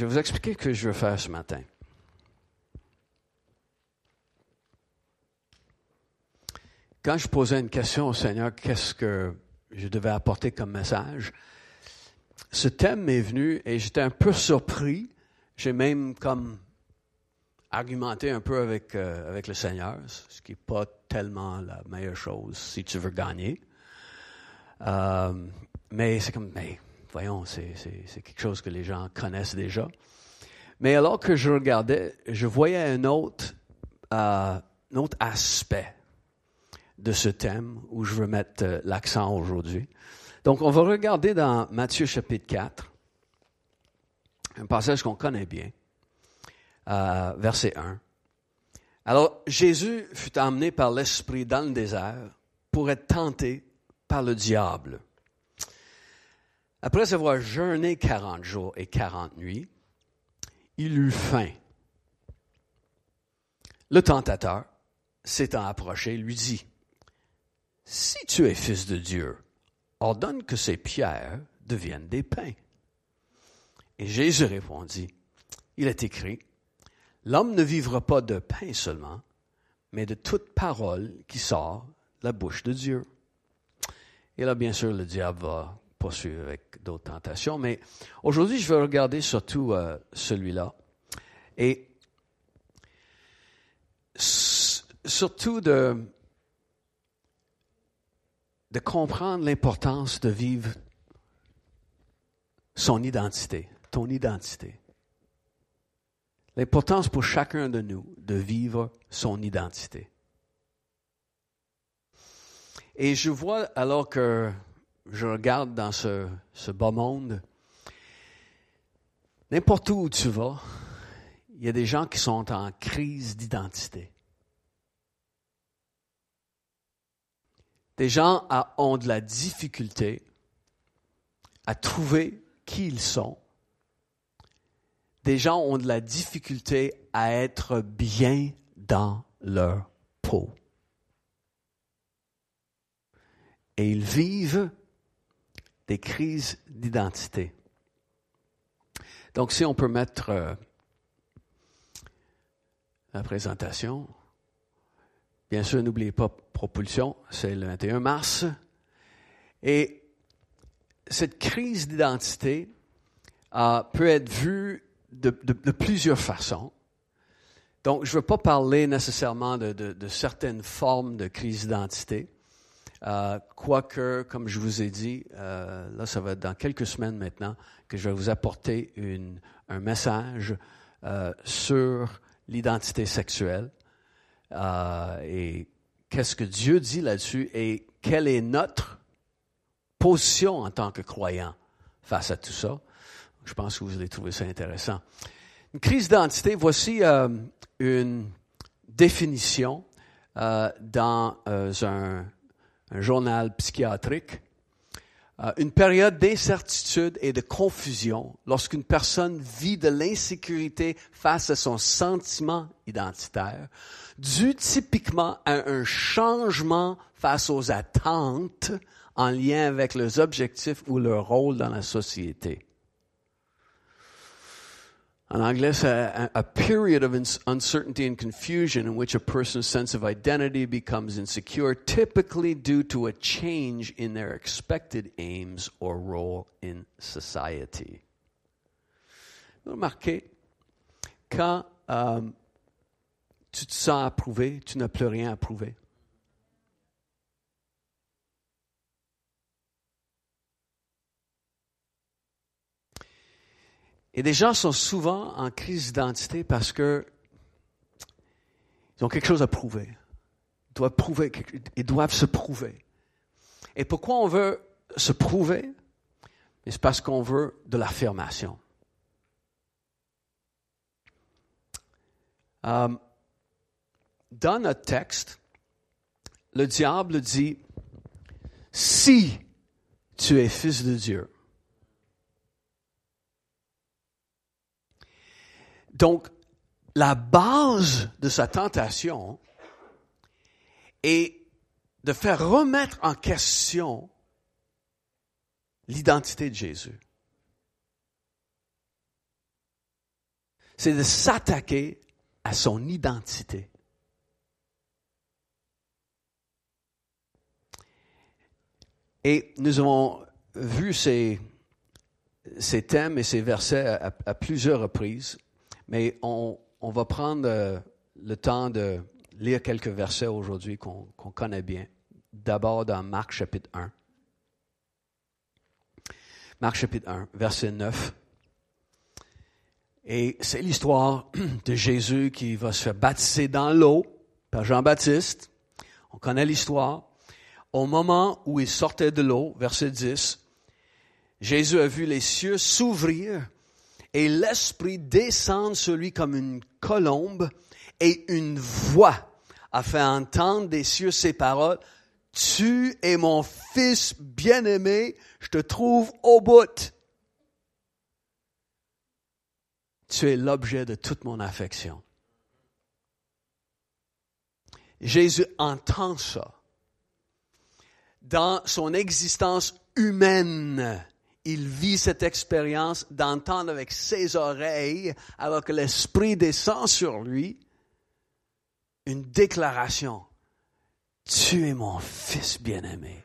je vais vous expliquer ce que je veux faire ce matin. Quand je posais une question au Seigneur, qu'est-ce que je devais apporter comme message, ce thème m'est venu et j'étais un peu surpris. J'ai même comme argumenté un peu avec, euh, avec le Seigneur, ce qui n'est pas tellement la meilleure chose si tu veux gagner. Euh, mais c'est comme, mais voyons, c'est, quelque chose que les gens connaissent déjà. Mais alors que je regardais, je voyais un autre, euh, un autre aspect de ce thème où je veux mettre euh, l'accent aujourd'hui. Donc, on va regarder dans Matthieu chapitre 4, un passage qu'on connaît bien, euh, verset 1. Alors, Jésus fut emmené par l'Esprit dans le désert pour être tenté par le diable. Après avoir jeûné quarante jours et quarante nuits, il eut faim. Le tentateur, s'étant approché, lui dit, Si tu es fils de Dieu, ordonne que ces pierres deviennent des pains. Et Jésus répondit, Il est écrit, L'homme ne vivra pas de pain seulement, mais de toute parole qui sort de la bouche de Dieu. Et là, bien sûr, le diable va poursuivre avec d'autres tentations, mais aujourd'hui, je vais regarder surtout euh, celui-là. Et surtout de, de comprendre l'importance de vivre son identité, ton identité. L'importance pour chacun de nous de vivre son identité. Et je vois alors que je regarde dans ce, bas monde, n'importe où tu vas, il y a des gens qui sont en crise d'identité. Des gens ont de la difficulté à trouver qui ils sont. Des gens ont de la difficulté à être bien dans leur peau. Et ils vivent des crises d'identité. Donc, si on peut mettre euh, la présentation, bien sûr, n'oubliez pas propulsion, c'est le 21 mars. Et cette crise d'identité peut être vue de, plusieurs façons. Donc, je ne veux pas parler nécessairement de certaines formes de crise d'identité. Euh, quoique, comme je vous ai dit, euh, là, ça va être dans quelques semaines maintenant que je vais vous apporter une, un message euh, sur l'identité sexuelle et qu'est-ce que Dieu dit là-dessus et quelle est notre position en tant que croyant face à tout ça? Je pense que vous allez trouver ça intéressant. Une crise d'identité, voici une définition dans un un journal psychiatrique, euh, une période d'incertitude et de confusion lorsqu'une personne vit de l'insécurité face à son sentiment identitaire, dû typiquement à un changement face aux attentes en lien avec leurs objectifs ou leur rôle dans la société. En anglais, c'est a, a, period of uncertainty and confusion in which a person's sense of identity becomes insecure, typically due to a change in their expected aims or role in society. Remarquez, quand euh, tu te sens approuvé, tu n'as plus rien à prouver. Et des gens sont souvent en crise d'identité parce que ils ont quelque chose à prouver. Ils doivent, prouver, ils doivent se prouver. Et pourquoi on veut se prouver? C'est parce qu'on veut de l'affirmation. Euh, dans notre texte, le diable dit, si tu es fils de Dieu, Donc, la base de sa tentation est de faire remettre en question l'identité de Jésus. c'est de s'attaquer à son identité. Et nous avons vu ces, thèmes et ces versets à, plusieurs reprises, mais on, va prendre euh, le temps de lire quelques versets aujourd'hui qu'on connaît bien. D'abord dans Marc chapitre 1. Marc chapitre 1, verset 9. Et c'est l'histoire de Jésus qui va se faire baptiser dans l'eau par Jean-Baptiste. On connaît l'histoire. Au moment où il sortait de l'eau, verset 10, Jésus a vu les cieux s'ouvrir et l'Esprit descendre sur lui comme une colombe et une voix a fait entendre des cieux ces paroles. Tu es mon fils bien-aimé, je te trouve au bout. Tu es l'objet de toute mon affection. Jésus entend ça. Dans son existence humaine, il vit cette expérience d'entendre avec ses oreilles, alors que l'Esprit descend sur lui, une déclaration. Tu es mon fils bien-aimé.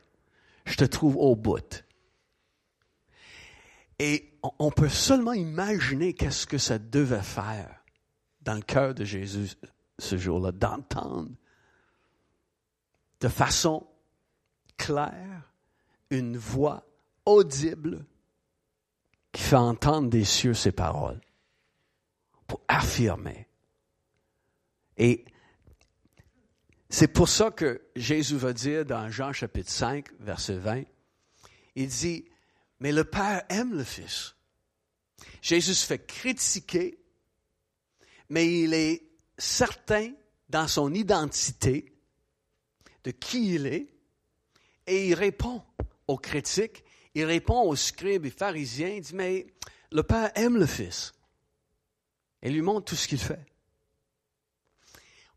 Je te trouve au bout. Et on peut seulement imaginer qu'est-ce que ça devait faire dans le cœur de Jésus ce jour-là, d'entendre de façon claire une voix audible qui fait entendre des cieux ces paroles pour affirmer. Et c'est pour ça que Jésus va dire dans Jean chapitre 5, verset 20, il dit, mais le Père aime le Fils. Jésus se fait critiquer, mais il est certain dans son identité de qui il est, et il répond aux critiques, il répond aux scribes et pharisiens, il dit, mais le Père aime le Fils et lui montre tout ce qu'il fait.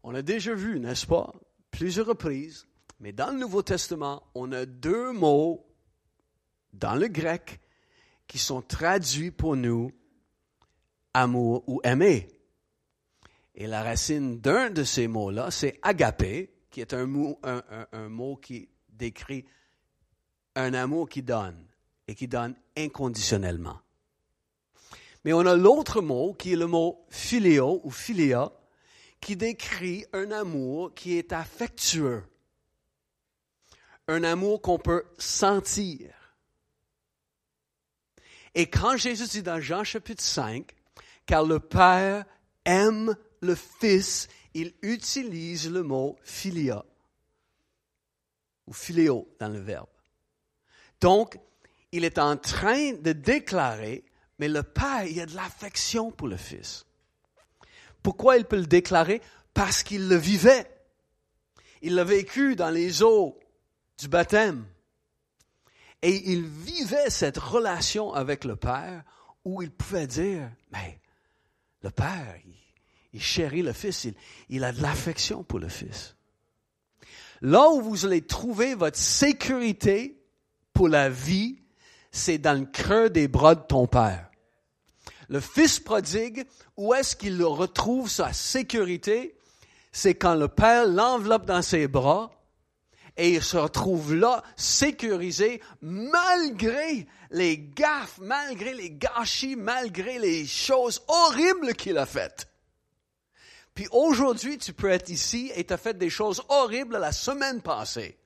On a déjà vu, n'est-ce pas, plusieurs reprises, mais dans le Nouveau Testament, on a deux mots dans le grec qui sont traduits pour nous amour ou aimer. Et la racine d'un de ces mots-là, c'est agapé, qui est un mot, un mot qui décrit un amour qui donne et qui donne inconditionnellement. Mais on a l'autre mot qui est le mot philéo ou philia, qui décrit un amour qui est affectueux, un amour qu'on peut sentir. Et quand Jésus dit dans Jean chapitre 5, car le Père aime le Fils, il utilise le mot philia ou philéo dans le verbe. Donc, il est en train de déclarer, mais le Père, il a de l'affection pour le Fils. Pourquoi il peut le déclarer? Parce qu'il le vivait. Il l'a vécu dans les eaux du baptême. Et il vivait cette relation avec le Père où il pouvait dire, mais le Père, il, chérit le Fils, il, a de l'affection pour le Fils. Là où vous allez trouver votre sécurité pour la vie, c'est dans le creux des bras de ton Père. Le fils prodigue, où est-ce qu'il retrouve sa sécurité? C'est quand le Père l'enveloppe dans ses bras et il se retrouve là, sécurisé, malgré les gaffes, malgré les gâchis, malgré les choses horribles qu'il a faites. Puis aujourd'hui, tu peux être ici et tu as fait des choses horribles la semaine passée.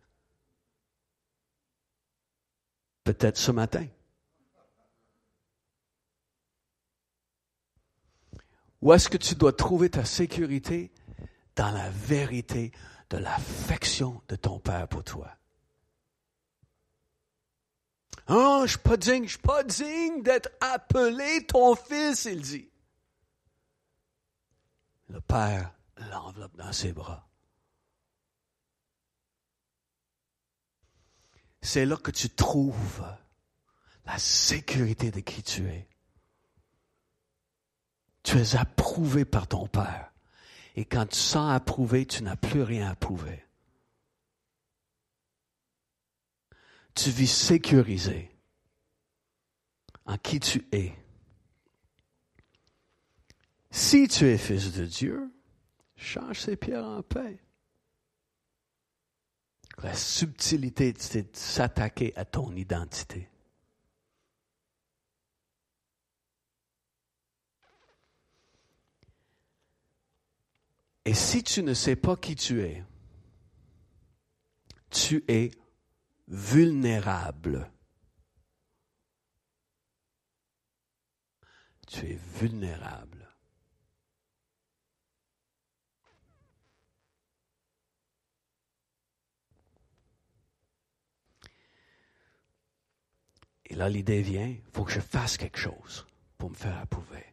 Peut-être ce matin. Où est-ce que tu dois trouver ta sécurité? Dans la vérité de l'affection de ton Père pour toi. Oh, je suis pas digne, je suis pas digne d'être appelé ton fils, il dit. Le Père l'enveloppe dans ses bras. C'est là que tu trouves la sécurité de qui tu es. Tu es approuvé par ton Père. Et quand tu sens approuvé, tu n'as plus rien à prouver. Tu vis sécurisé en qui tu es. Si tu es fils de Dieu, change ces pierres en pain. La subtilité, de s'attaquer à ton identité. Et si tu ne sais pas qui tu es, tu es vulnérable. Tu es vulnérable. Et là, l'idée vient, il faut que je fasse quelque chose pour me faire approuver.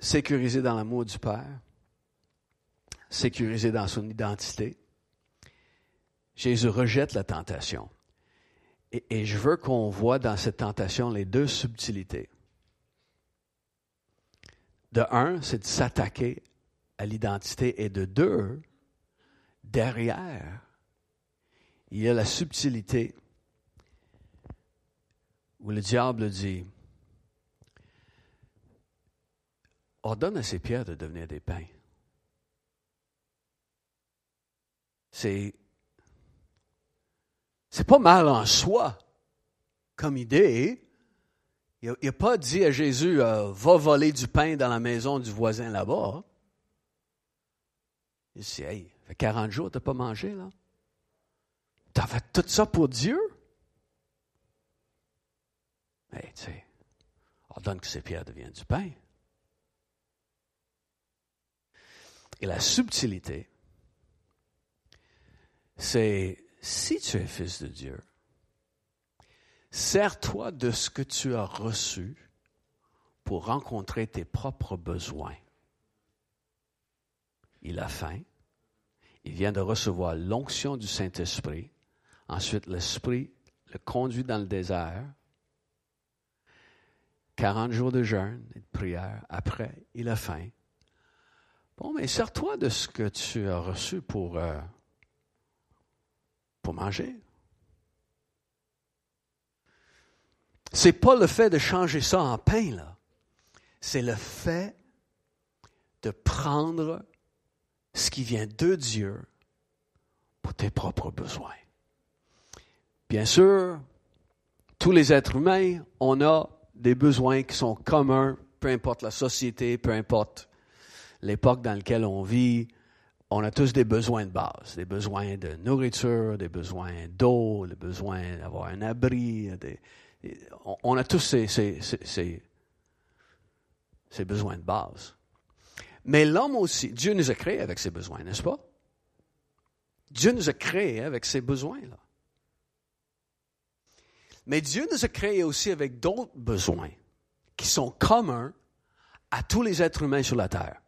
Sécurisé dans l'amour du Père, sécurisé dans son identité, Jésus rejette la tentation. Et, je veux qu'on voit dans cette tentation les deux subtilités. De un, c'est de s'attaquer à l'identité et de deux, derrière, il y a la subtilité où le diable dit, ordonne à ces pierres de devenir des pains. C'est, pas mal en soi comme idée. Il n'a pas dit à Jésus, euh, va voler du pain dans la maison du voisin là-bas. Il dit, hey, fait 40 jours n'as pas mangé, là. Tu as fait tout ça pour Dieu? Mais tu sais, ordonne que ces pierres deviennent du pain. Et la subtilité, c'est si tu es fils de Dieu, sers-toi de ce que tu as reçu pour rencontrer tes propres besoins. Il a faim, il vient de recevoir l'onction du Saint-Esprit. Ensuite, l'Esprit le conduit dans le désert. 40 jours de jeûne et de prière. Après, il a faim. Bon, mais sers-toi de ce que tu as reçu pour, euh, pour manger. C'est pas le fait de changer ça en pain, là. C'est le fait de prendre ce qui vient de Dieu pour tes propres besoins. Bien sûr, tous les êtres humains, on a des besoins qui sont communs, peu importe la société, peu importe l'époque dans laquelle on vit, on a tous des besoins de base, des besoins de nourriture, des besoins d'eau, des besoins d'avoir un abri. on, a tous ces, besoins de base. Mais l'homme aussi, Dieu nous a créés avec ses besoins, n'est-ce pas? Dieu nous a créés avec ses besoins-là. Mais Dieu nous a créés aussi avec d'autres besoins qui sont communs à tous les êtres humains sur la terre.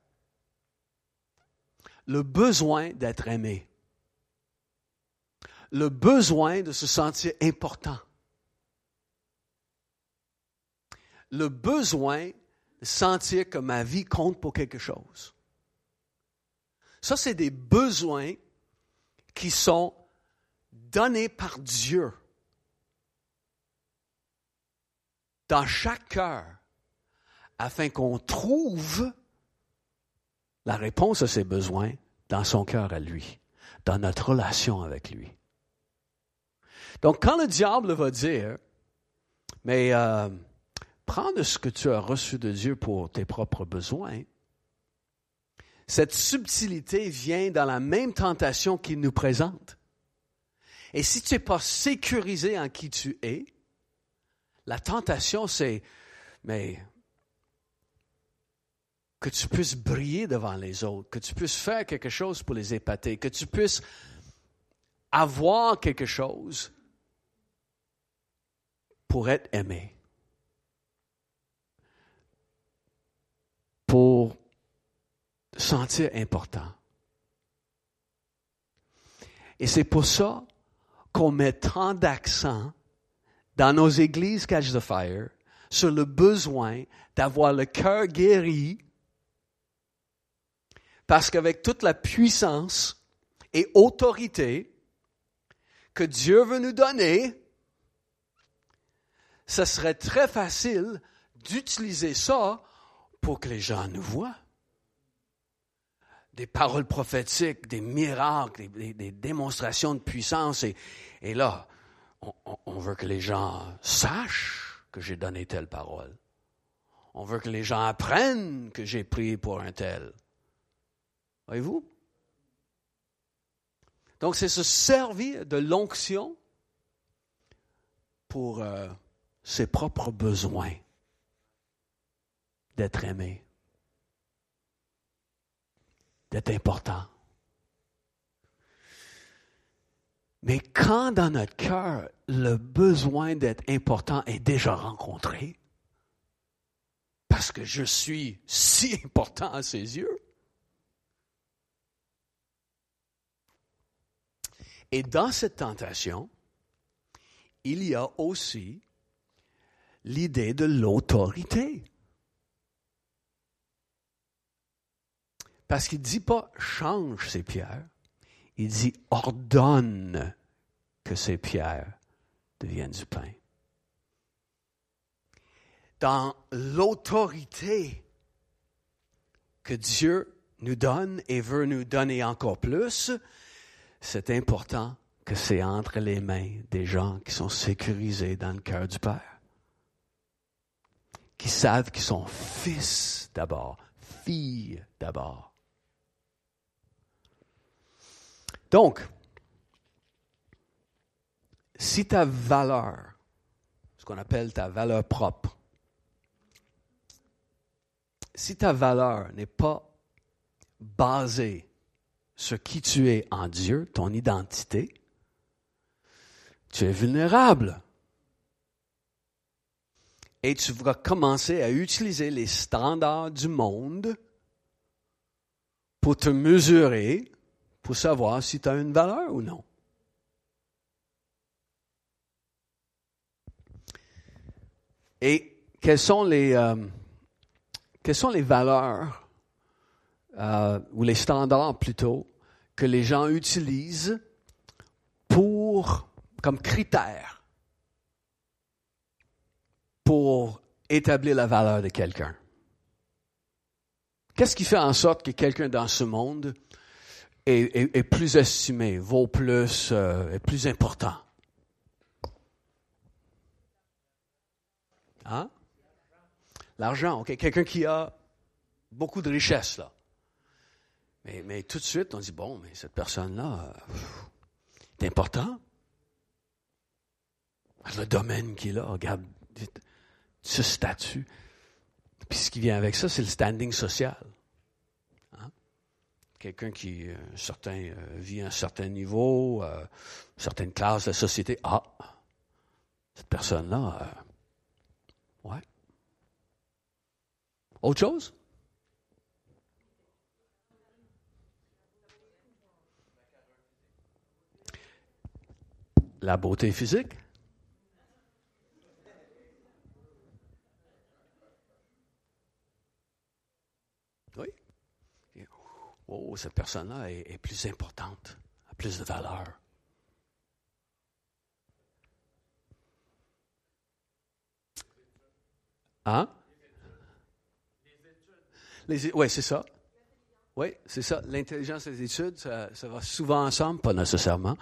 Le besoin d'être aimé. Le besoin de se sentir important. Le besoin sentir que ma vie compte pour quelque chose. Ça, c'est des besoins qui sont donnés par Dieu dans chaque cœur afin qu'on trouve la réponse à ces besoins dans son cœur à lui, dans notre relation avec lui. Donc, quand le diable va dire, mais euh, prends de ce que tu as reçu de Dieu pour tes propres besoins. Cette subtilité vient dans la même tentation qu'il nous présente. Et si tu n'es pas sécurisé en qui tu es, la tentation, c'est, mais que tu puisses briller devant les autres, que tu puisses faire quelque chose pour les épater, que tu puisses avoir quelque chose pour être aimé. Pour sentir important. Et c'est pour ça qu'on met tant d'accent dans nos églises Catch the Fire sur le besoin d'avoir le cœur guéri, parce qu'avec toute la puissance et autorité que Dieu veut nous donner, ce serait très facile d'utiliser ça pour que les gens nous voient. Des paroles prophétiques, des miracles, des, démonstrations de puissance. Et, là, on, on, veut que les gens sachent que j'ai donné telle parole. On veut que les gens apprennent que j'ai prié pour un tel. Voyez-vous? Donc, c'est se servir de l'onction pour euh, ses propres besoins d'être aimé, d'être important. Mais quand dans notre cœur, le besoin d'être important est déjà rencontré, parce que je suis si important à ses yeux, et dans cette tentation, il y a aussi l'idée de l'autorité. Parce qu'il ne dit pas change ces pierres, il dit ordonne que ces pierres deviennent du pain. Dans l'autorité que Dieu nous donne et veut nous donner encore plus, c'est important que c'est entre les mains des gens qui sont sécurisés dans le cœur du Père, qui savent qu'ils sont fils d'abord, filles d'abord. Donc, si ta valeur, ce qu'on appelle ta valeur propre, si ta valeur n'est pas basée sur qui tu es en Dieu, ton identité, tu es vulnérable. Et tu vas commencer à utiliser les standards du monde pour te mesurer, savoir si tu as une valeur ou non. Et quelles sont les, euh, sont les valeurs euh, ou les standards plutôt que les gens utilisent pour comme critère pour établir la valeur de quelqu'un? Qu'est-ce qui fait en sorte que quelqu'un dans ce monde est, plus estimé, vaut plus, euh, est plus important? Hein? L'argent, ok. Quelqu'un qui a beaucoup de richesse, là. Mais, mais, tout de suite, on dit, bon, mais cette personne-là, est important le domaine qu'il a, regarde ce statut. Puis ce qui vient avec ça, c'est le standing social. Quelqu'un qui euh, euh, vit à un certain niveau, euh, une certaine classe de la société. Ah, cette personne-là, ouais. Autre chose? La beauté physique? Oh, cette personne-là est, plus importante, a plus de valeur. Hein? Les, oui, c'est ça. Oui, c'est ça. L'intelligence et les études, ça, va souvent ensemble, pas nécessairement,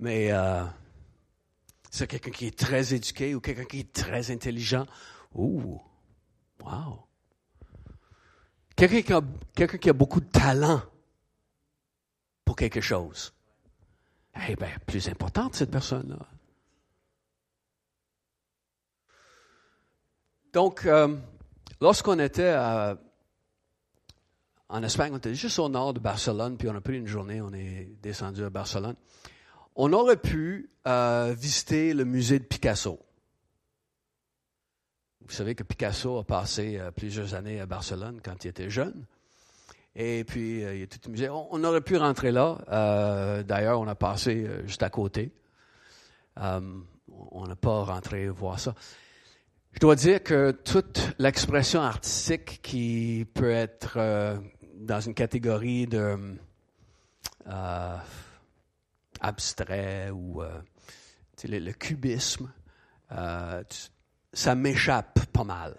mais euh, c'est quelqu'un qui est très éduqué ou quelqu'un qui est très intelligent. Ouh, wow. Quelqu'un qui, a, beaucoup de talent pour quelque chose. Eh bien, plus importante, cette personne-là. Donc, euh, lorsqu'on était en Espagne, on était juste au nord de Barcelone, puis on a pris une journée, on est descendu à Barcelone. On aurait pu euh, visiter le musée de Picasso. Vous savez que Picasso a passé euh, plusieurs années à Barcelone quand il était jeune. Et puis, euh, il y a tout le musée. On, aurait pu rentrer là. Euh, d'ailleurs, on a passé juste à côté. on n'a pas rentré voir ça. Je dois dire que toute l'expression artistique qui peut être dans une catégorie de abstrait ou le, le, cubisme, ça m'échappe pas mal.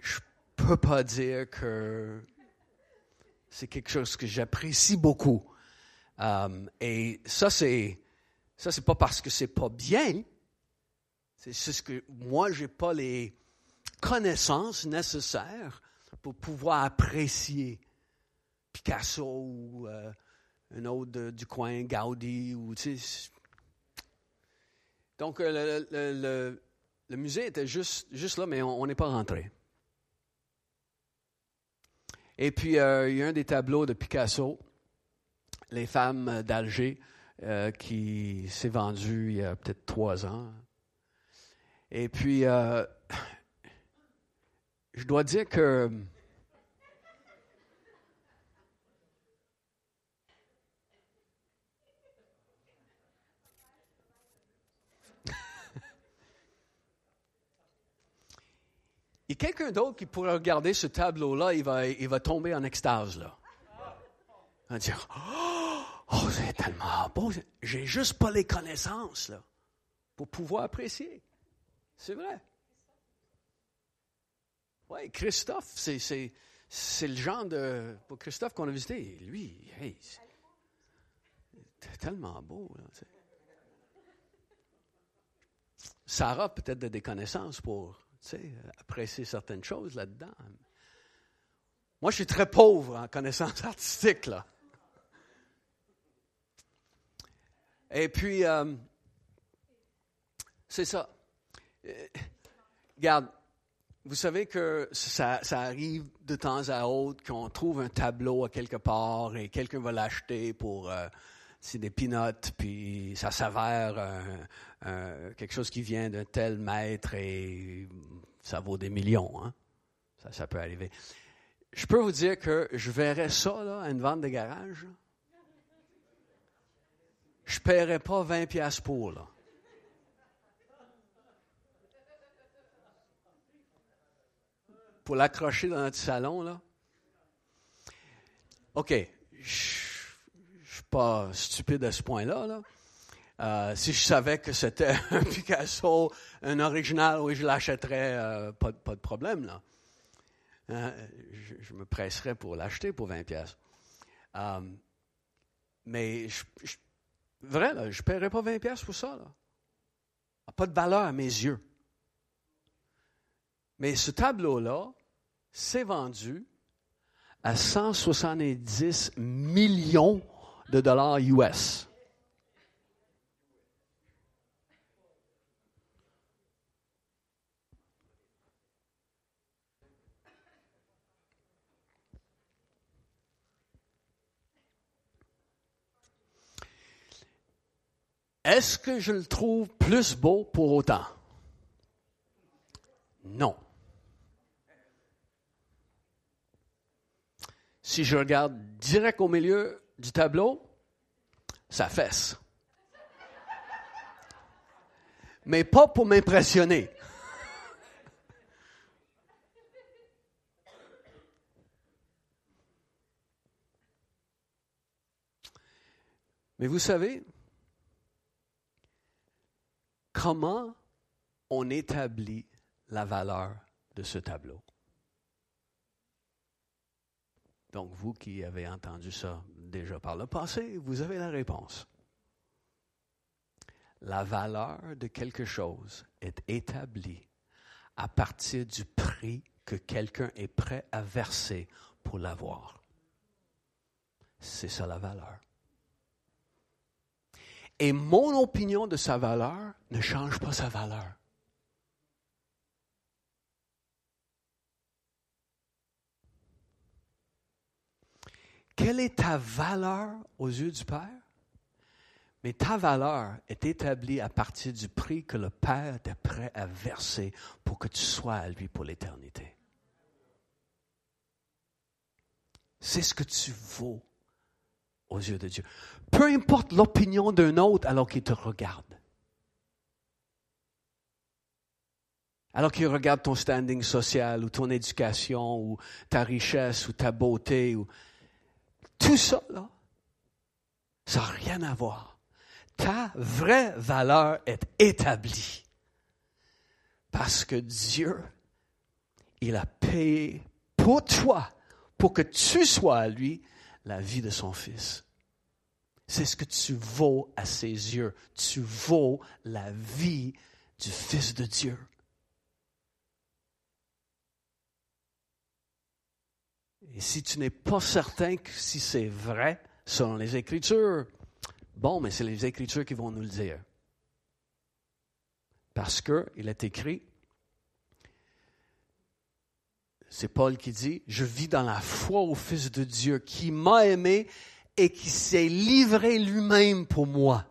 Je peux pas dire que c'est quelque chose que j'apprécie beaucoup. Euh, et ça, c'est ça, c'est pas parce que c'est pas bien. C'est ce que moi, j'ai pas les connaissances nécessaires pour pouvoir apprécier Picasso ou euh, un autre du coin, Gaudi ou tu sais. Donc euh, le, le, musée était juste, là, mais on n'est pas rentré. Et puis euh, il y a un des tableaux de Picasso, Les femmes d'Alger, qui s'est vendu il y a peut-être trois ans. Et puis je dois dire que Il y a quelqu'un d'autre qui pourrait regarder ce tableau-là, il va, tomber en extase, là. Il va dire, oh, c'est tellement beau, j'ai juste pas les connaissances, là, pour pouvoir apprécier. C'est vrai. Oui, Christophe, c'est, le genre de. Pour Christophe qu'on a visité, lui, hey, c'est tellement beau. Là, Sarah peut-être des connaissances pour apprécier certaines choses là-dedans. Moi, je suis très pauvre en connaissances artistiques. Là. Et puis, euh, c'est ça. Euh, regarde, vous savez que ça, arrive de temps à autre qu'on trouve un tableau à quelque part et quelqu'un va l'acheter pour euh, des pinottes, puis ça s'avère quelque chose qui vient d'un tel maître et ça vaut des millions. Hein? Ça, peut arriver. Je peux vous dire que je verrais ça là, à une vente de garage. Je ne paierais pas 20 pièces pour. Là. pour l'accrocher dans notre salon, là. OK. Je pas stupide à ce point-là, là. Euh, si je savais que c'était un Picasso, un original, oui, je l'achèterais, euh, pas, de problème, là. Hein, je, me presserais pour l'acheter pour 20 pièces. Euh, mais je, vrai, je ne paierais pas 20 pièces pour ça, là. Pas de valeur à mes yeux. Mais ce tableau-là s'est vendu à 170 millions de dollars US. Est-ce que je le trouve plus beau pour autant? Non. Si je regarde direct au milieu du tableau, ça fesse. Mais pas pour m'impressionner. Mais vous savez, comment on établit la valeur de ce tableau? Donc, vous qui avez entendu ça déjà par le passé, vous avez la réponse. La valeur de quelque chose est établie à partir du prix que quelqu'un est prêt à verser pour l'avoir. C'est ça la valeur. Et mon opinion de sa valeur ne change pas sa valeur. Quelle est ta valeur aux yeux du Père? Mais ta valeur est établie à partir du prix que le Père est prêt à verser pour que tu sois à lui pour l'éternité. C'est ce que tu vaux aux yeux de Dieu. Peu importe l'opinion d'un autre alors qu'il te regarde. Alors qu'il regarde ton standing social ou ton éducation ou ta richesse ou ta beauté ou tout ça, là, ça n'a rien à voir. Ta vraie valeur est établie Parce que Dieu, il a payé pour toi, pour que tu sois à lui, la vie de son Fils. C'est ce que tu vaux à ses yeux. Tu vaux la vie du Fils de Dieu. Et si tu n'es pas certain que si c'est vrai, selon les Écritures, bon, mais c'est les Écritures qui vont nous le dire. Parce qu'il est écrit, c'est Paul qui dit, je vis dans la foi au Fils de Dieu qui m'a aimé et qui s'est livré lui-même pour moi.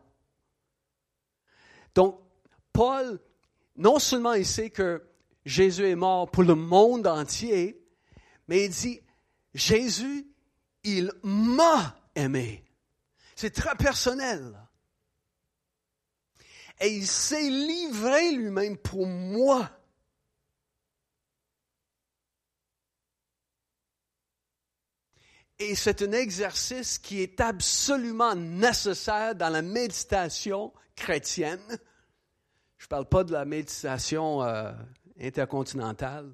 Donc, Paul, non seulement il sait que Jésus est mort pour le monde entier, mais il dit, Jésus, il m'a aimé. C'est très personnel. Et il s'est livré lui-même pour moi. Et c'est un exercice qui est absolument nécessaire dans la méditation chrétienne. Je ne parle pas de la méditation euh, intercontinentale,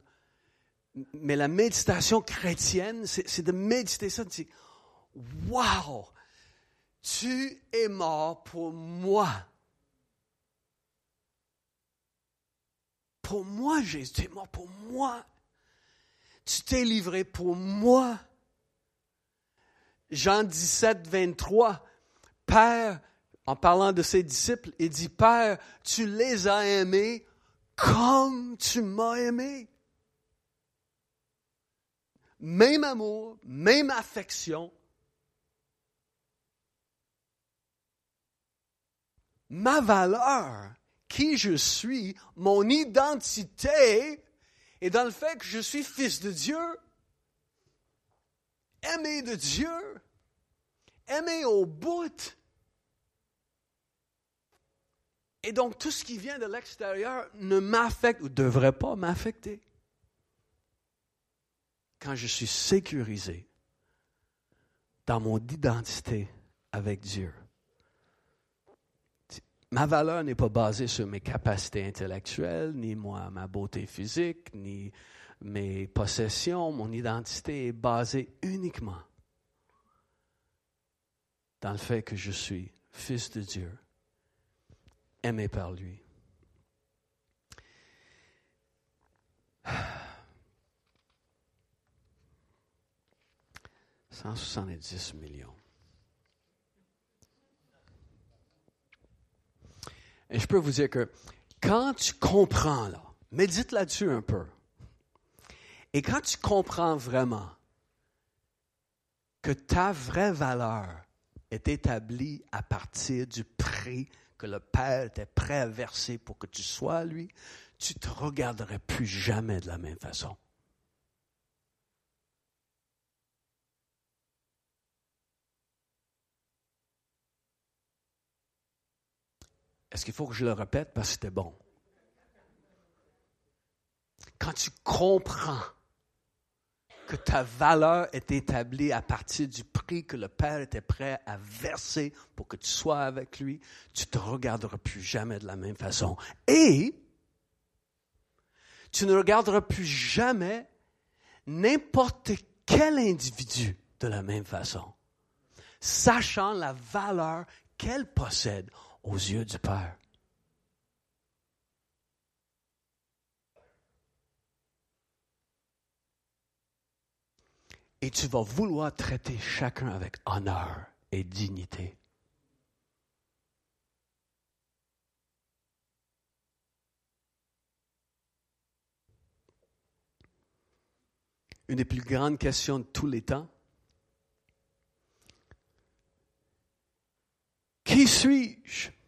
mais la méditation chrétienne, c'est de méditer ça, de dire, wow, tu es mort pour moi. Pour moi, Jésus, tu es mort pour moi. Tu t'es livré pour moi. Jean 17, 23, Père, en parlant de ses disciples, il dit, Père, tu les as aimés comme tu m'as aimé. Même amour, même affection. Ma valeur, qui je suis, mon identité est dans le fait que je suis fils de Dieu aimé de Dieu, aimé au bout. Et donc, tout ce qui vient de l'extérieur ne m'affecte ou devrait pas m'affecter. Quand je suis sécurisé dans mon identité avec Dieu, ma valeur n'est pas basée sur mes capacités intellectuelles, ni moi, ma beauté physique, ni mes possessions, mon identité est basée uniquement dans le fait que je suis fils de Dieu, aimé par lui. « 170 millions. Et je peux vous dire que quand tu comprends là, médite là-dessus un peu. Et quand tu comprends vraiment que ta vraie valeur est établie à partir du prix que le Père était prêt à verser pour que tu sois lui, tu te regarderais plus jamais de la même façon. Est-ce qu'il faut que je le répète? Parce que c'était bon? Quand tu comprends que ta valeur est établie à partir du prix que le Père était prêt à verser pour que tu sois avec lui, tu te regarderas plus jamais de la même façon. Et tu ne regarderas plus jamais n'importe quel individu de la même façon, sachant la valeur qu'elle possède aux yeux du Père. Et tu vas vouloir traiter chacun avec honneur et dignité. Une des plus grandes questions de tous les temps. Qui suis-je?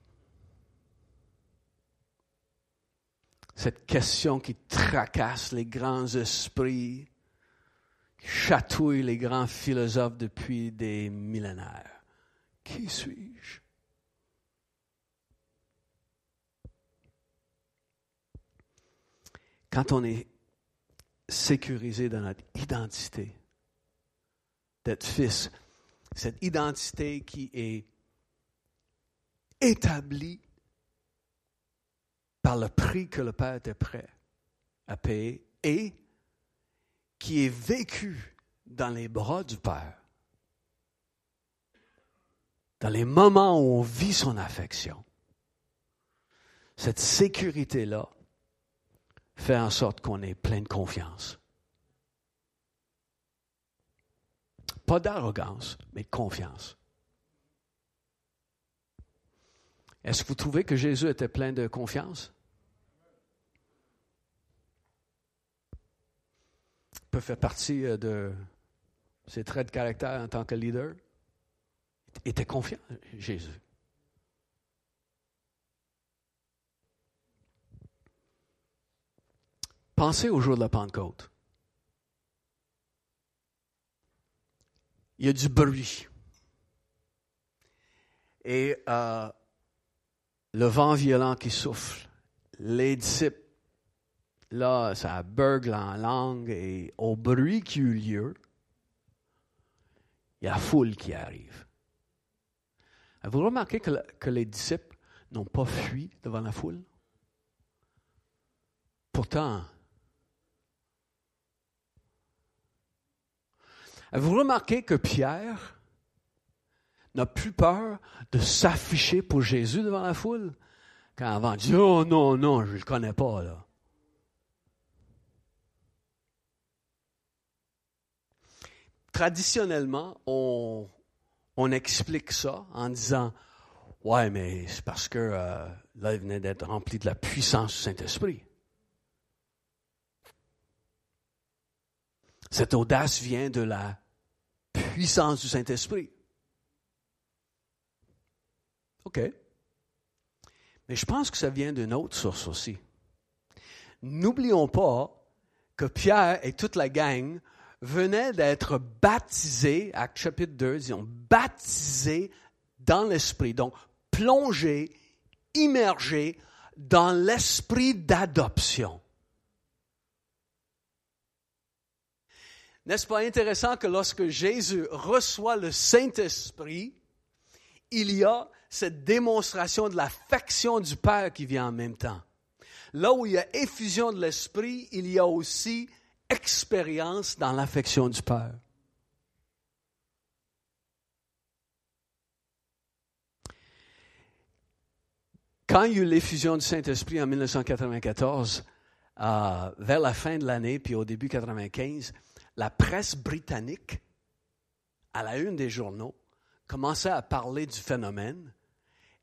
Cette question qui tracasse les grands esprits chatouille les grands philosophes depuis des millénaires. Qui suis-je? Quand on est sécurisé dans notre identité d'être fils, cette identité qui est établie par le prix que le Père était prêt à payer et qui est vécu dans les bras du Père, dans les moments où on vit son affection. Cette sécurité-là fait en sorte qu'on est plein de confiance. Pas d'arrogance, mais de confiance. Est-ce que vous trouvez que Jésus était plein de confiance? Peut faire partie euh, de ses traits de caractère en tant que leader. Il était confiant, Jésus. Pensez au jour de la Pentecôte. Il y a du bruit. Et euh, le vent violent qui souffle. Les disciples, là, ça burgle en langue et au bruit qui eut lieu, il y a la foule qui arrive. Avez-vous remarqué que, que les disciples n'ont pas fui devant la foule? Pourtant, avez-vous remarqué que Pierre n'a plus peur de s'afficher pour Jésus devant la foule. Quand avant, il dit Oh non, non, je ne le connais pas, là. Traditionnellement, on, on explique ça en disant Ouais, mais c'est parce que euh, là, il venait d'être rempli de la puissance du Saint-Esprit. Cette audace vient de la puissance du Saint-Esprit. OK. Mais je pense que ça vient d'une autre source aussi. N'oublions pas que Pierre et toute la gang venaient d'être baptisés, acte chapitre 2, disons, baptisés dans l'esprit. Donc, plongés, immergés dans l'esprit d'adoption. N'est-ce pas intéressant que lorsque Jésus reçoit le Saint-Esprit, il y a cette démonstration de l'affection du Père qui vient en même temps. Là où il y a effusion de l'Esprit, il y a aussi expérience dans l'affection du Père. Quand il y a eu l'effusion du Saint-Esprit en 1994, euh, vers la fin de l'année, puis au début 1995, la presse britannique, à la une des journaux, commençait à parler du phénomène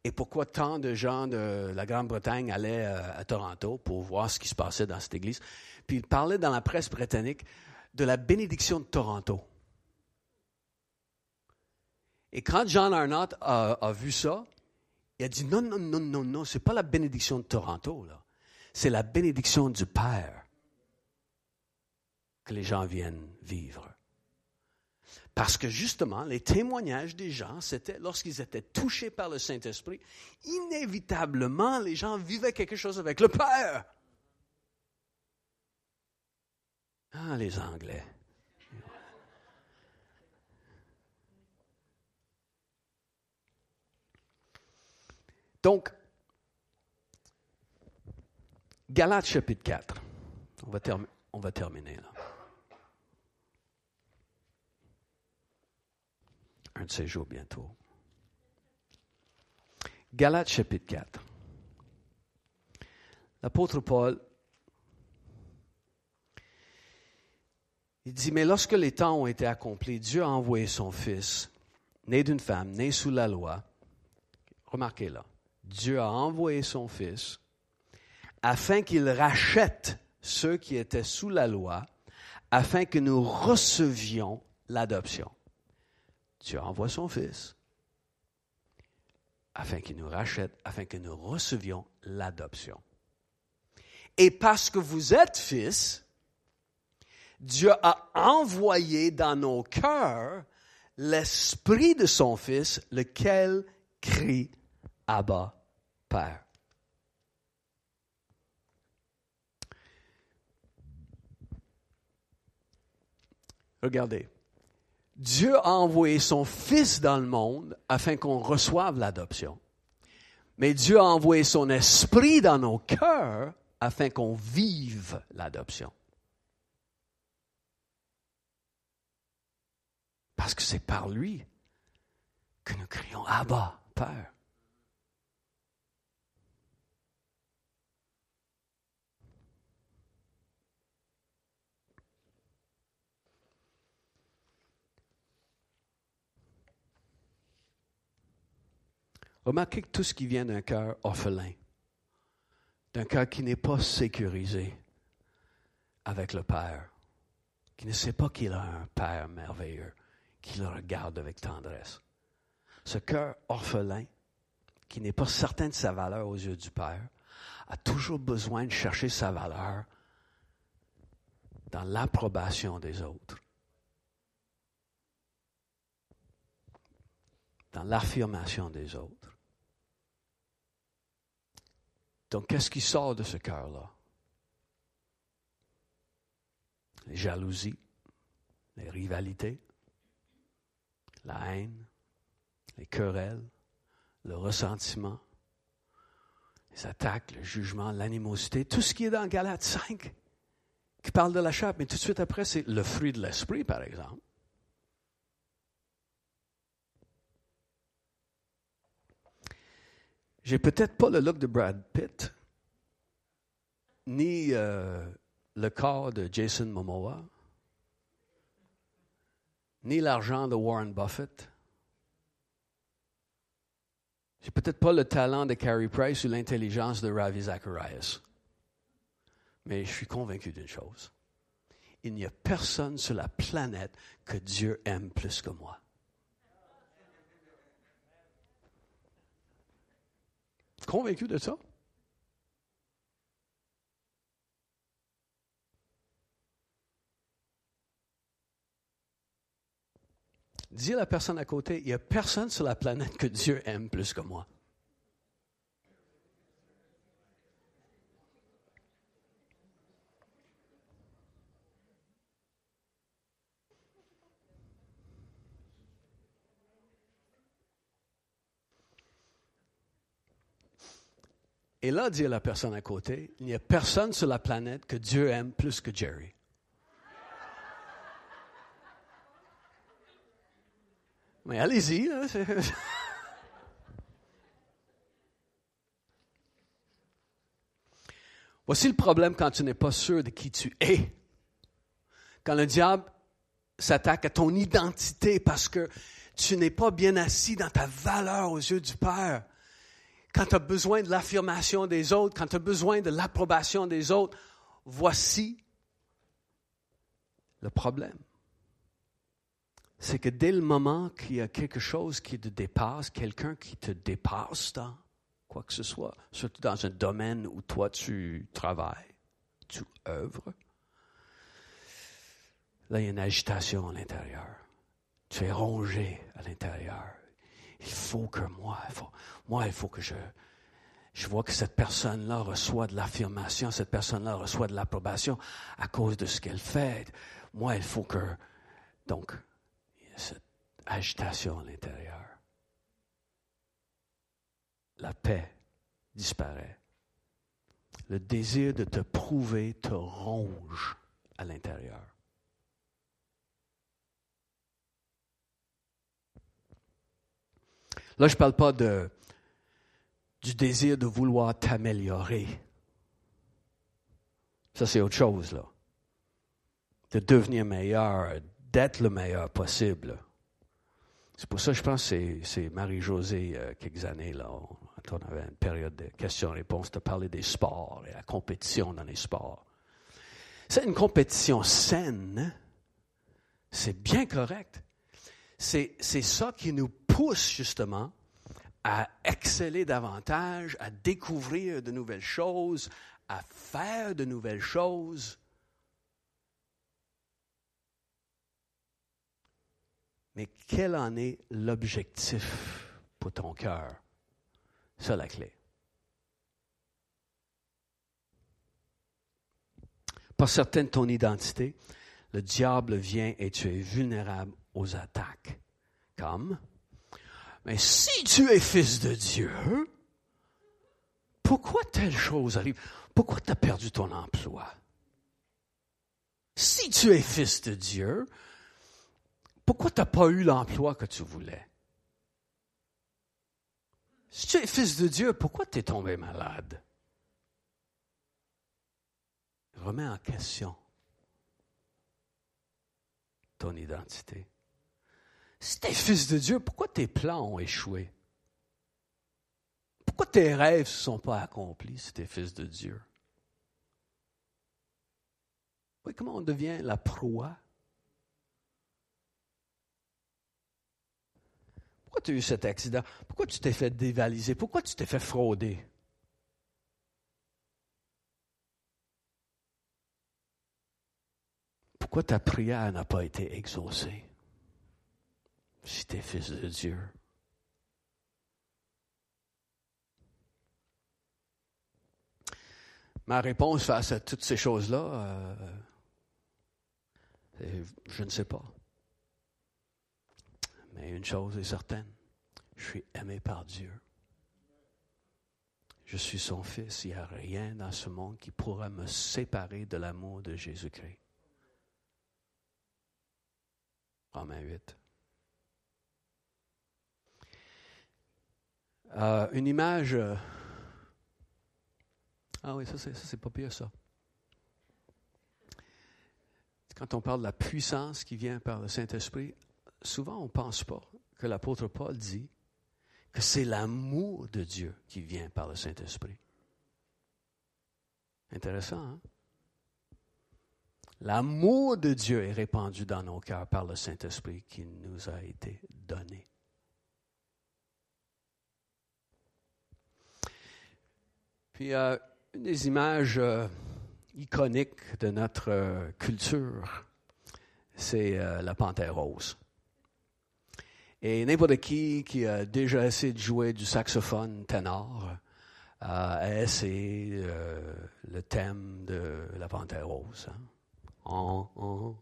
et pourquoi tant de gens de la Grande-Bretagne allaient euh, à Toronto pour voir ce qui se passait dans cette église? Puis il parlait dans la presse britannique de la bénédiction de Toronto. Et quand John Arnott a, vu ça, il a dit non, non, non, non, non, c'est pas la bénédiction de Toronto, là. C'est la bénédiction du Père que les gens viennent vivre. Parce que justement, les témoignages des gens, c'était lorsqu'ils étaient touchés par le Saint-Esprit, inévitablement, les gens vivaient quelque chose avec le Père. Ah, les Anglais. Donc, Galates chapitre 4. On va, on va terminer là. Un de ces jours bientôt. Galates chapitre 4. L'apôtre Paul, il dit, mais lorsque les temps ont été accomplis, Dieu a envoyé son Fils, né d'une femme, né sous la loi. Remarquez là, Dieu a envoyé son Fils afin qu'il rachète ceux qui étaient sous la loi, afin que nous recevions l'adoption. Dieu envoie son Fils afin qu'il nous rachète, afin que nous recevions l'adoption. Et parce que vous êtes fils, Dieu a envoyé dans nos cœurs l'esprit de son Fils, lequel crie Abba, Père. Regardez. Dieu a envoyé son Fils dans le monde afin qu'on reçoive l'adoption. Mais Dieu a envoyé son esprit dans nos cœurs afin qu'on vive l'adoption. Parce que c'est par lui que nous crions Abba, Père. Remarquez que tout ce qui vient d'un cœur orphelin, d'un cœur qui n'est pas sécurisé avec le Père, qui ne sait pas qu'il a un Père merveilleux, qui le regarde avec tendresse. Ce cœur orphelin, qui n'est pas certain de sa valeur aux yeux du Père, a toujours besoin de chercher sa valeur dans l'approbation des autres, dans l'affirmation des autres. Donc, qu'est-ce qui sort de ce cœur-là? Les jalousies, les rivalités, la haine, les querelles, le ressentiment, les attaques, le jugement, l'animosité, tout ce qui est dans Galates 5, qui parle de la chair, mais tout de suite après, c'est le fruit de l'esprit, par exemple. J'ai peut-être pas le look de Brad Pitt, ni euh, le corps de Jason Momoa, ni l'argent de Warren Buffett. J'ai peut-être pas le talent de Carrie Price ou l'intelligence de Ravi Zacharias. Mais je suis convaincu d'une chose. Il n'y a personne sur la planète que Dieu aime plus que moi. Convaincu de ça? Dis à la personne à côté, il n'y a personne sur la planète que Dieu aime plus que moi. Et là, dit la personne à côté, il n'y a personne sur la planète que Dieu aime plus que Jerry. Mais allez-y. Voici le problème quand tu n'es pas sûr de qui tu es. Quand le diable s'attaque à ton identité parce que tu n'es pas bien assis dans ta valeur aux yeux du Père quand tu as besoin de l'affirmation des autres, quand tu as besoin de l'approbation des autres, voici le problème. C'est que dès le moment qu'il y a quelque chose qui te dépasse, quelqu'un qui te dépasse dans quoi que ce soit, surtout dans un domaine où toi tu travailles, tu œuvres, là il y a une agitation à l'intérieur. Tu es rongé à l'intérieur il faut que moi, il faut, moi, il faut que je, je vois que cette personne-là reçoit de l'affirmation, cette personne-là reçoit de l'approbation à cause de ce qu'elle fait. Moi, il faut que, donc, il y a cette agitation à l'intérieur. La paix disparaît. Le désir de te prouver te ronge à l'intérieur. Là, je ne parle pas de, du désir de vouloir t'améliorer. Ça, c'est autre chose, là. De devenir meilleur, d'être le meilleur possible. C'est pour ça je pense que c'est Marie-Josée, euh, quelques années, là, quand on avait une période de questions-réponses, de parler des sports et la compétition dans les sports. C'est une compétition saine. Hein? C'est bien correct. C'est ça qui nous pousse justement à exceller davantage, à découvrir de nouvelles choses, à faire de nouvelles choses. Mais quel en est l'objectif pour ton cœur? C'est la clé. Pas certain de ton identité, le diable vient et tu es vulnérable aux attaques. Comme? Mais si tu es fils de Dieu, pourquoi telle chose arrive? Pourquoi tu as perdu ton emploi? Si tu es fils de Dieu, pourquoi tu n'as pas eu l'emploi que tu voulais? Si tu es fils de Dieu, pourquoi tu es tombé malade? Remets en question ton identité. Si tu es fils de Dieu, pourquoi tes plans ont échoué? Pourquoi tes rêves ne se sont pas accomplis si tu es fils de Dieu? Oui, comment on devient la proie? Pourquoi tu as eu cet accident? Pourquoi tu t'es fait dévaliser? Pourquoi tu t'es fait frauder? Pourquoi ta prière n'a pas été exaucée? Si tu es fils de Dieu. Ma réponse face à toutes ces choses-là, euh, je ne sais pas. Mais une chose est certaine, je suis aimé par Dieu. Je suis son fils. Il n'y a rien dans ce monde qui pourra me séparer de l'amour de Jésus-Christ. Romains 8. Euh, une image. Euh, ah oui, ça, c'est pas pire, ça. Quand on parle de la puissance qui vient par le Saint-Esprit, souvent on ne pense pas que l'apôtre Paul dit que c'est l'amour de Dieu qui vient par le Saint-Esprit. Intéressant, hein? L'amour de Dieu est répandu dans nos cœurs par le Saint-Esprit qui nous a été donné. Puis, euh, une des images euh, iconiques de notre euh, culture, c'est la panthère rose. Et n'importe qui qui a déjà essayé de jouer du saxophone ténor a essayé le thème de la panthère rose. Hein.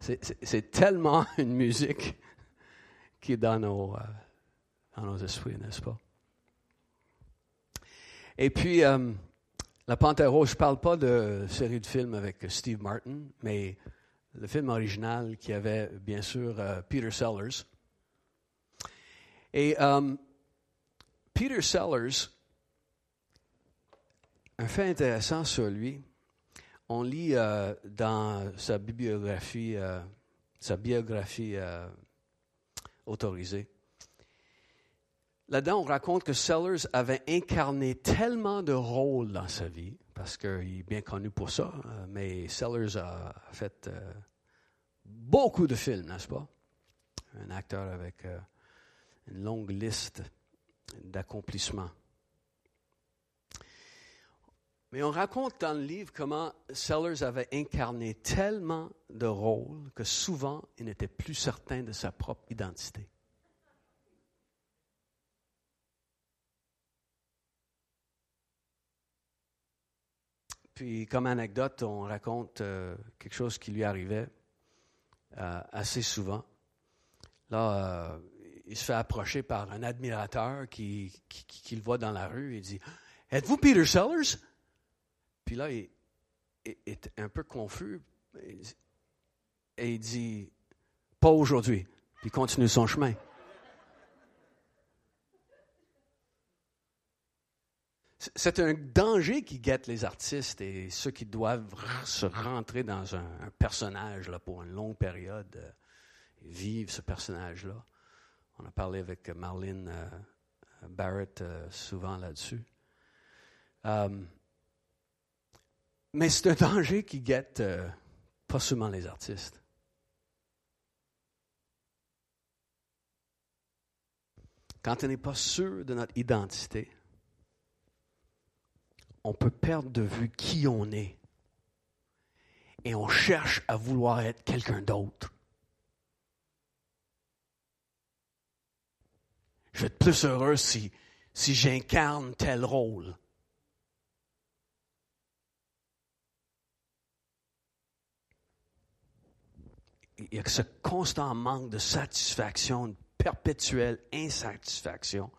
C'est tellement une musique qui est dans nos, dans nos esprits, n'est-ce pas? Et puis, euh, La Panthère Rose, je ne parle pas de série de films avec Steve Martin, mais le film original qui avait, bien sûr, euh, Peter Sellers. Et Peter Sellers, un fait intéressant sur lui, on lit euh, dans sa bibliographie, euh, sa biographie euh, autorisée. Là-dedans, on raconte que Sellers avait incarné tellement de rôles dans sa vie, parce qu'il est bien connu pour ça, mais Sellers a fait beaucoup de films, n'est-ce pas? Un acteur avec une longue liste d'accomplissements. Mais on raconte dans le livre comment Sellers avait incarné tellement de rôles que souvent il n'était plus certain de sa propre identité. Puis, comme anecdote, on raconte euh, quelque chose qui lui arrivait euh, assez souvent. Là, euh, il se fait approcher par un admirateur qui, le voit dans la rue et dit Êtes-vous Peter Sellers puis là, il est un peu confus et il dit Pas aujourd'hui. Puis il continue son chemin. C'est un danger qui guette les artistes et ceux qui doivent se rentrer dans un, personnage là, pour une longue période, euh, vivre ce personnage-là. On a parlé avec Marlene euh, Barrett euh, souvent là-dessus. Mais c'est un danger qui guette euh, pas seulement les artistes. Quand on n'est pas sûr de notre identité, on peut perdre de vue qui on est et on cherche à vouloir être quelqu'un d'autre. Je vais être plus heureux si, si j'incarne tel rôle. il y a ce constant manque de satisfaction, une perpétuelle insatisfaction.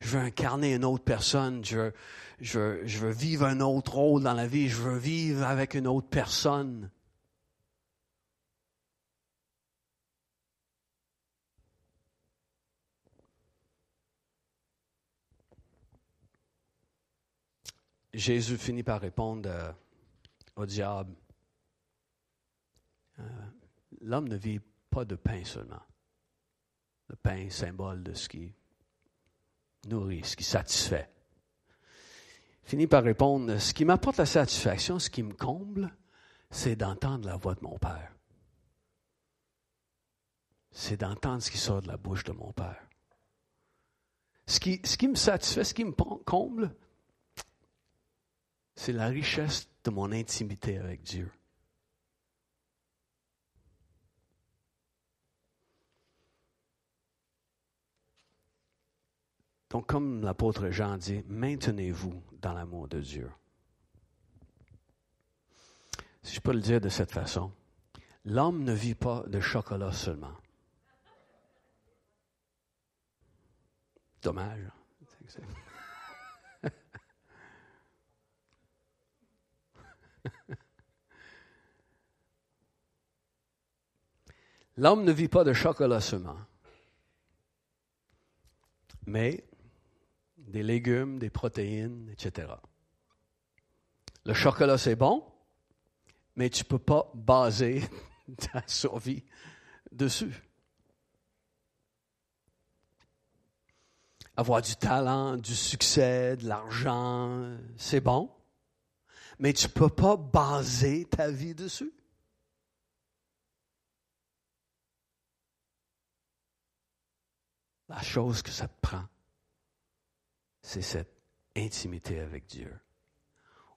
je veux incarner une autre personne, je veux, je, veux, vivre un autre rôle dans la vie, je veux vivre avec une autre personne. Jésus finit par répondre euh, au diable, euh, l'homme ne vit pas de pain seulement. Le pain, symbole de ce qui nourrit, ce qui satisfait. Finit par répondre, ce qui m'apporte la satisfaction, ce qui me comble, c'est d'entendre la voix de mon Père. C'est d'entendre ce qui sort de la bouche de mon Père. Ce qui, ce qui me satisfait, ce qui me comble, c'est la richesse de mon intimité avec Dieu. Donc, comme l'apôtre Jean dit, maintenez-vous dans l'amour de Dieu. Si je peux le dire de cette façon, l'homme ne vit pas de chocolat seulement. Dommage. L'homme ne vit pas de chocolat seulement, mais des légumes, des protéines, etc. Le chocolat, c'est bon, mais tu ne peux pas baser ta survie dessus. Avoir du talent, du succès, de l'argent, c'est bon, mais tu ne peux pas baser ta vie dessus. La chose que ça te prend, c'est cette intimité avec Dieu,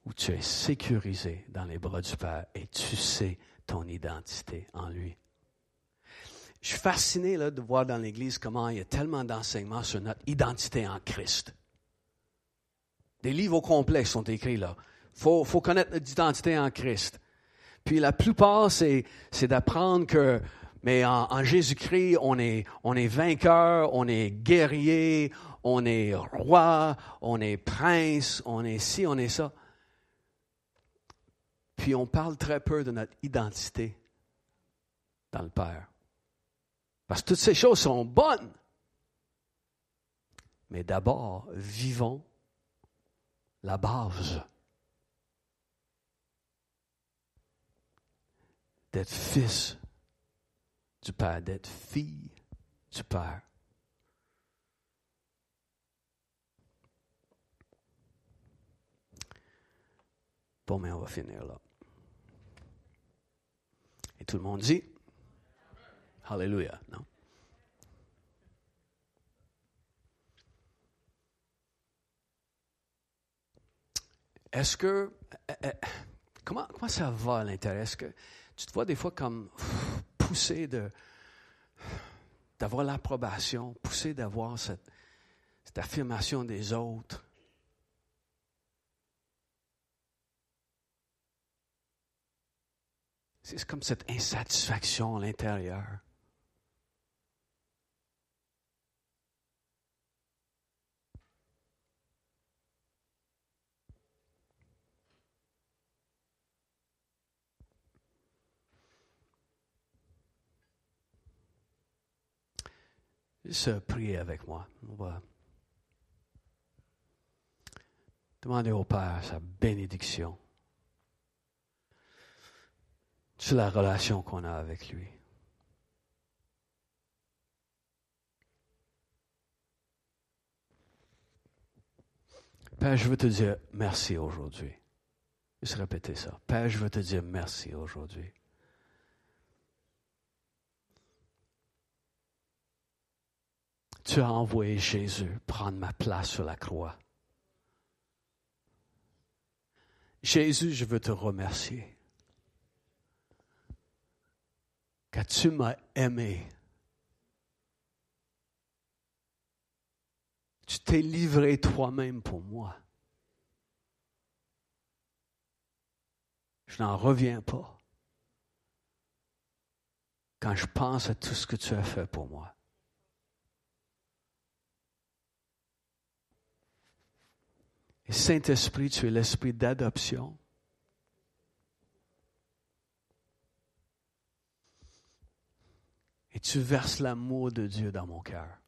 où tu es sécurisé dans les bras du Père et tu sais ton identité en lui. Je suis fasciné là, de voir dans l'Église comment il y a tellement d'enseignements sur notre identité en Christ. Des livres au complet sont écrits là. Il faut, connaître notre identité en Christ. Puis la plupart, c'est, d'apprendre que mais en, Jésus-Christ, on est vainqueur, on est guerrier, on est roi, on est prince, on est ci, on est ça. Puis on parle très peu de notre identité dans le Père. Parce que toutes ces choses sont bonnes. Mais d'abord, vivons la base. D'être fils du Père, d'être fille du Père. Bon, mais on va finir là. Et tout le monde dit Alléluia, non? Est-ce que. Eh, eh, comment, comment ça va à l'intérieur? Est-ce que tu te vois des fois comme pousser de, d'avoir l'approbation, pousser d'avoir cette, cette affirmation des autres? C'est comme cette insatisfaction à l'intérieur. Juste prier avec moi. On demander au Père sa bénédiction sur la relation qu'on a avec lui. Père, je veux te dire merci aujourd'hui. Juste répéter ça. Père, je veux te dire merci aujourd'hui. tu as envoyé Jésus prendre ma place sur la croix. Jésus, je veux te remercier. Car tu m'as aimé? Tu t'es livré toi-même pour moi. Je n'en reviens pas quand je pense à tout ce que tu as fait pour moi. Saint-Esprit, tu es l'esprit d'adoption. Et tu verses l'amour de Dieu dans mon cœur.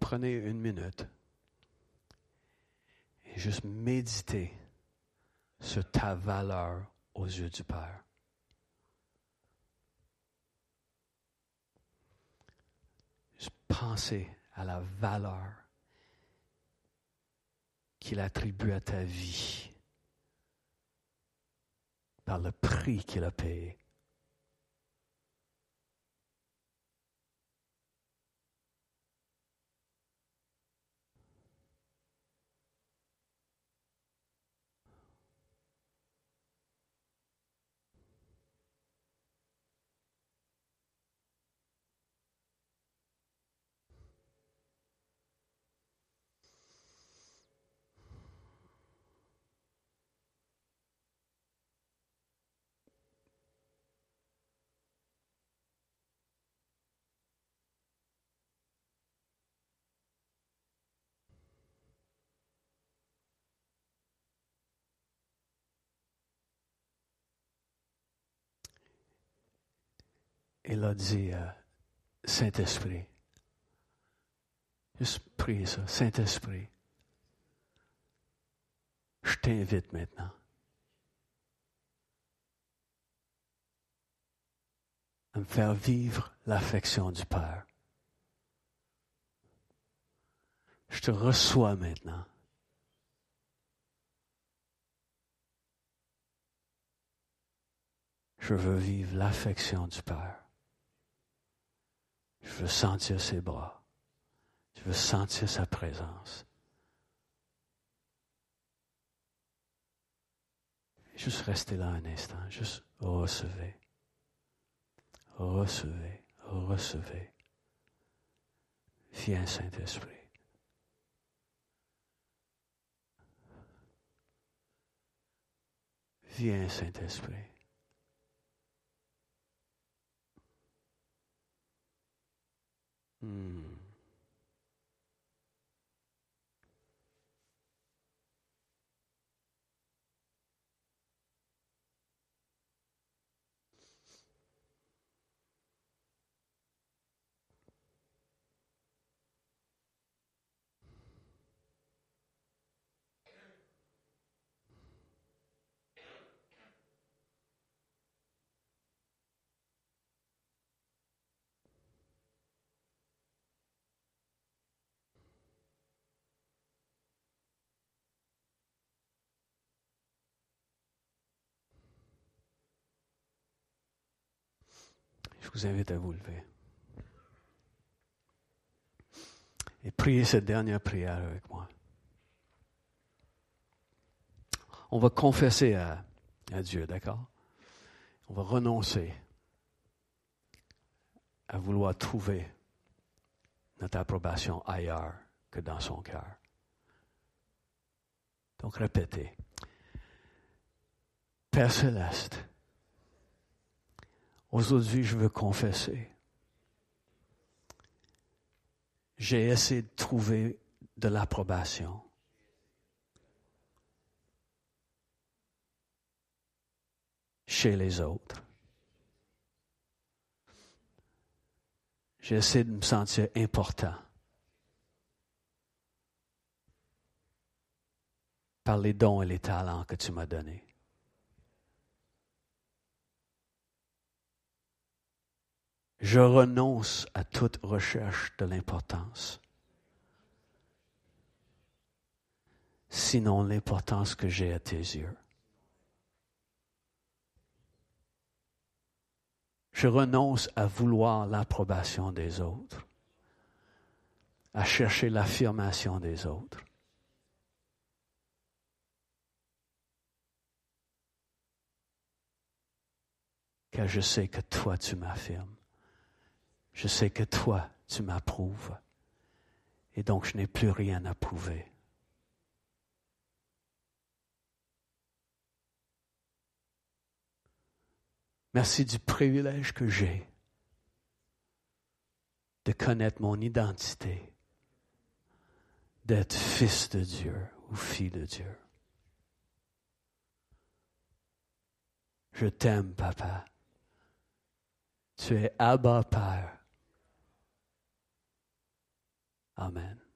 Prenez une minute et juste méditez sur ta valeur aux yeux du Père. Juste pensez à la valeur qu'il attribue à ta vie par le prix qu'il a payé. Il a dit, euh, Saint-Esprit, juste prie ça, Saint-Esprit, je t'invite maintenant à me faire vivre l'affection du Père. Je te reçois maintenant. Je veux vivre l'affection du Père. Je veux sentir ses bras. Je veux sentir sa présence. Juste rester là un instant. Juste recevez. Recevez. Recevez. Viens, Saint-Esprit. Viens, Saint-Esprit. 嗯。Je vous invite à vous lever. Et priez cette dernière prière avec moi. On va confesser à, à Dieu, d'accord? On va renoncer à vouloir trouver notre approbation ailleurs que dans son cœur. Donc répétez. Père céleste, Aujourd'hui, je veux confesser. J'ai essayé de trouver de l'approbation. chez les autres. J'ai essayé de me sentir important par les dons et les talents que tu m'as donnés. Je renonce à toute recherche de l'importance. Sinon l'importance que j'ai à tes yeux. Je renonce à vouloir l'approbation des autres, à chercher l'affirmation des autres. Car je sais que toi tu m'affirmes je sais que toi, tu m'approuves. Et donc, je n'ai plus rien à prouver. Merci du privilège que j'ai de connaître mon identité, d'être fils de Dieu ou fille de Dieu. Je t'aime, papa. Tu es Abba Père. Amen.